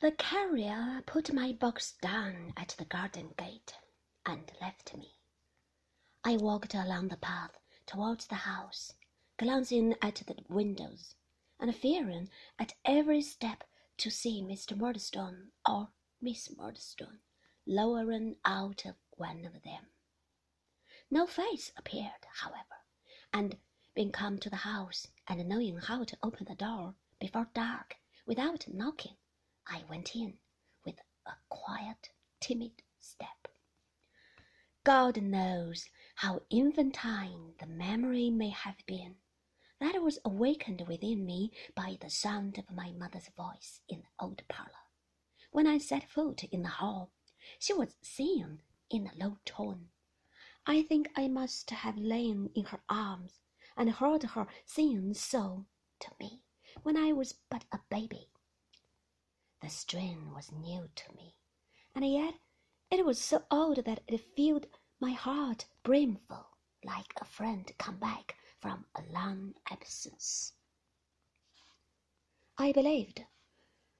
The carrier put my box down at the garden gate and left me. I walked along the path towards the house, glancing at the windows, and fearing at every step to see Mr. Murdstone or Miss Murdstone lowering out of one of them. No face appeared, however, and being come to the house and knowing how to open the door before dark without knocking, I went in with a quiet, timid step. God knows how infantine the memory may have been that was awakened within me by the sound of my mother's voice in the old parlor. When I set foot in the hall, she was singing in a low tone. I think I must have lain in her arms and heard her singing so to me when I was but a baby. The strain was new to me, and yet it was so old that it filled my heart brimful, like a friend come back from a long absence. I believed,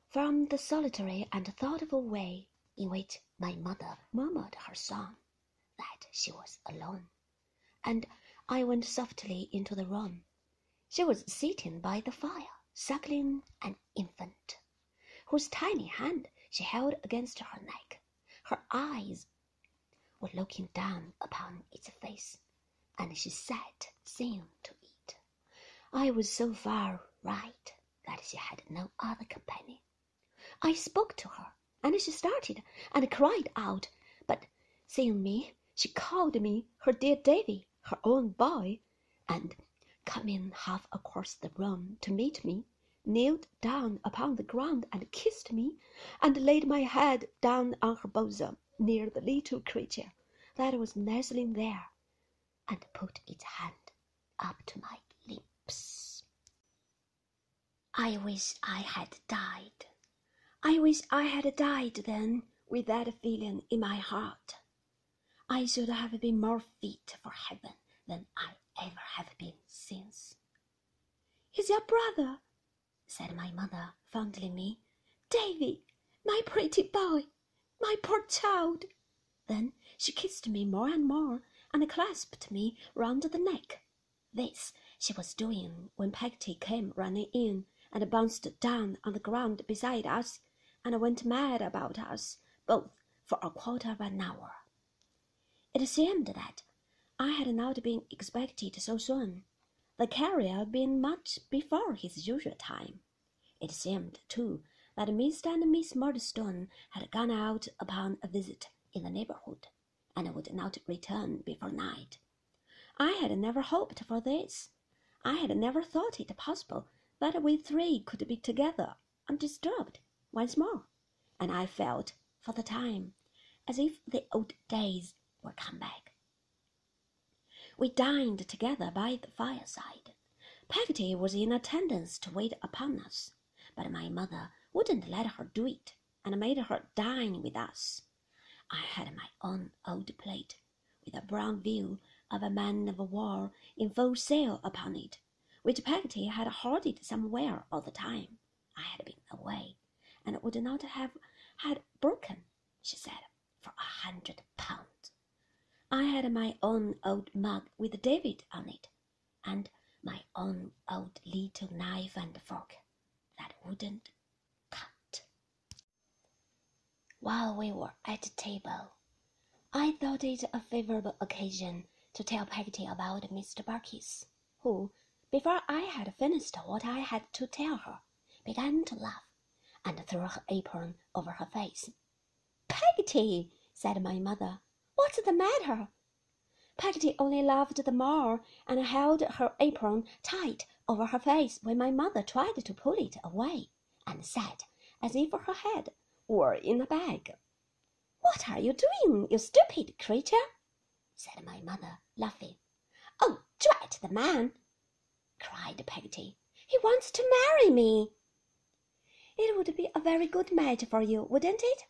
from the solitary and thoughtful way in which my mother murmured her song, that she was alone, and I went softly into the room. She was sitting by the fire, suckling an infant, whose tiny hand she held against her neck. Her eyes were looking down upon its face and she sat singing to it. I was so far right that she had no other companion. I spoke to her, and she started and cried out, but seeing me, she called me her dear Davy, her own boy, and coming half across the room to meet me, kneeled down upon the ground and kissed me, and laid my head down on her bosom near the little creature that was nestling there and put its hand up to my lips. I wish I had died. I wish I had died then with that feeling in my heart. I should have been more fit for heaven than I ever have been since. He's your brother, said my mother, fondling me. Davy, my pretty boy, my poor child. Then she kissed me more and more and clasped me round the neck. This she was doing when Peggotty came running in and bounced down on the ground beside us and went mad about us both for a quarter of an hour. It seemed that I had not been expected so soon, the carrier being much before his usual time. It seemed, too, that Mr. and Miss Murdstone had gone out upon a visit in the neighbourhood and would not return before night. I had never hoped for this. I had never thought it possible that we three could be together undisturbed once more, and I felt, for the time, as if the old days were come back. We dined together by the fireside. Peggotty was in attendance to wait upon us, but my mother wouldn't let her do it, and made her dine with us. I had my own old plate, with a brown view of a man of war in full sail upon it, which Peggotty had hoarded somewhere all the time I had been away, and would not have had broken, she said, for a hundred. I had my own old mug with David on it, and my own old little knife and fork that wouldn't cut. while we were at table. I thought it a favorable occasion to tell Peggotty about Mr. Barkis, who, before I had finished what I had to tell her, began to laugh and threw her apron over her face. Peggotty, said my mother, what's the matter? Peggotty only laughed the more and held her apron tight over her face when my mother tried to pull it away, and said, as if her head or in a bag. What are you doing, you stupid creature? said my mother, laughing. Oh, drat the man! cried Peggotty. He wants to marry me. It would be a very good match for you, wouldn't it?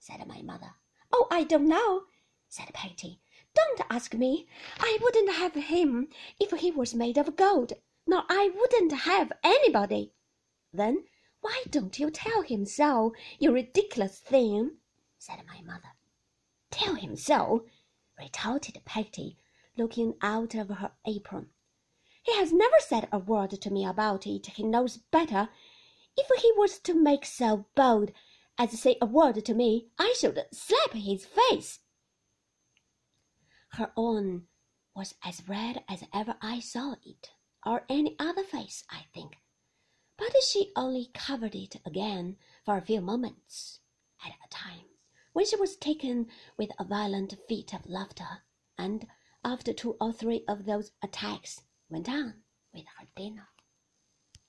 said my mother. Oh, I don't know, said Peggotty. Don't ask me. I wouldn't have him if he was made of gold, nor I wouldn't have anybody. Then Why don't you tell him so, you ridiculous thing? said my mother. Tell him so, retorted Peggotty, looking out of her apron. He has never said a word to me about it. He knows better. If he was to make so bold as to say a word to me, I should slap his face. Her own was as red as ever I saw it, or any other face, I think, but she only covered it again for a few moments at a time, when she was taken with a violent fit of laughter, and after two or three of those attacks went on with her dinner.